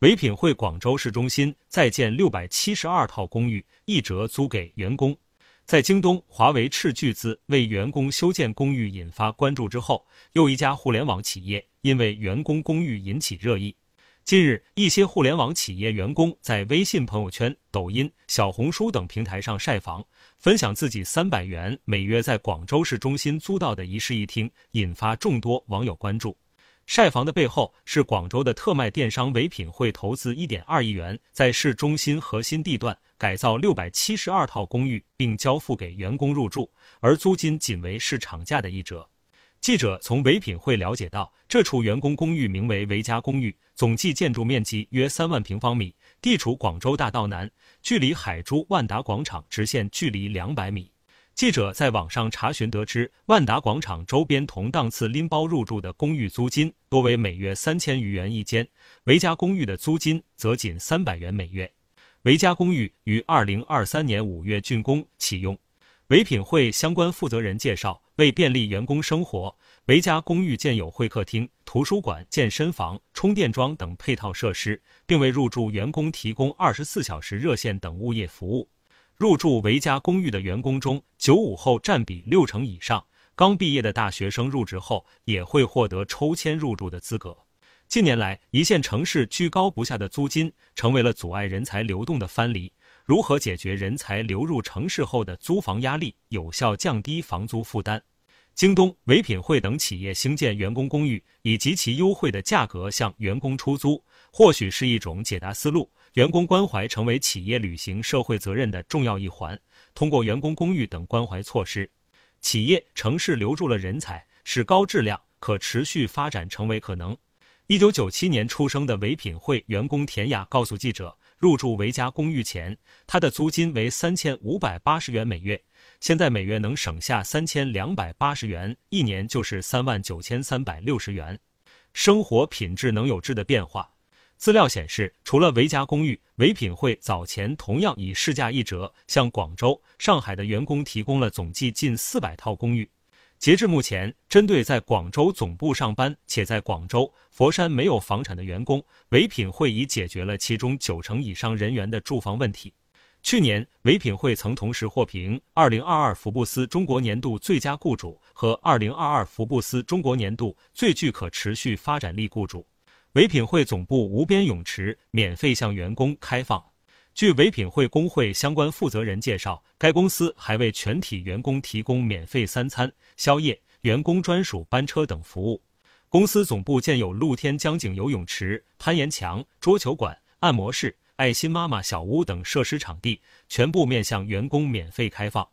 唯品会广州市中心在建六百七十二套公寓，一折租给员工。在京东，华为斥巨资为员工修建公寓引发关注之后，又一家互联网企业因为员工公寓引起热议。近日，一些互联网企业员工在微信朋友圈、抖音、小红书等平台上晒房，分享自己三百元每月在广州市中心租到的一室一厅，引发众多网友关注。晒房的背后是广州的特卖电商唯品会投资一点二亿元，在市中心核心地段改造六百七十二套公寓，并交付给员工入住，而租金仅为市场价的一折。记者从唯品会了解到，这处员工公寓名为唯家公寓，总计建筑面积约三万平方米，地处广州大道南，距离海珠万达广场直线距离两百米。记者在网上查询得知，万达广场周边同档次拎包入住的公寓租金多为每月三千余元一间，维家公寓的租金则仅三百元每月。维家公寓于二零二三年五月竣工启用。唯品会相关负责人介绍，为便利员工生活，维家公寓建有会客厅、图书馆、健身房、充电桩等配套设施，并为入住员工提供二十四小时热线等物业服务。入住维家公寓的员工中，九五后占比六成以上。刚毕业的大学生入职后，也会获得抽签入住的资格。近年来，一线城市居高不下的租金，成为了阻碍人才流动的藩篱。如何解决人才流入城市后的租房压力，有效降低房租负担？京东、唯品会等企业兴建员工公寓，以极其优惠的价格向员工出租，或许是一种解答思路。员工关怀成为企业履行社会责任的重要一环。通过员工公寓等关怀措施，企业、城市留住了人才，使高质量、可持续发展成为可能。一九九七年出生的唯品会员工田雅告诉记者，入住维家公寓前，他的租金为三千五百八十元每月，现在每月能省下三千两百八十元，一年就是三万九千三百六十元，生活品质能有质的变化。资料显示，除了维家公寓，唯品会早前同样以市价一折向广州、上海的员工提供了总计近四百套公寓。截至目前，针对在广州总部上班且在广州、佛山没有房产的员工，唯品会已解决了其中九成以上人员的住房问题。去年，唯品会曾同时获评二零二二福布斯中国年度最佳雇主和二零二二福布斯中国年度最具可持续发展力雇主。唯品会总部无边泳池免费向员工开放。据唯品会工会相关负责人介绍，该公司还为全体员工提供免费三餐、宵夜、员工专属班车等服务。公司总部建有露天江景游泳池、攀岩墙、桌球馆、按摩室、爱心妈妈小屋等设施场地，全部面向员工免费开放。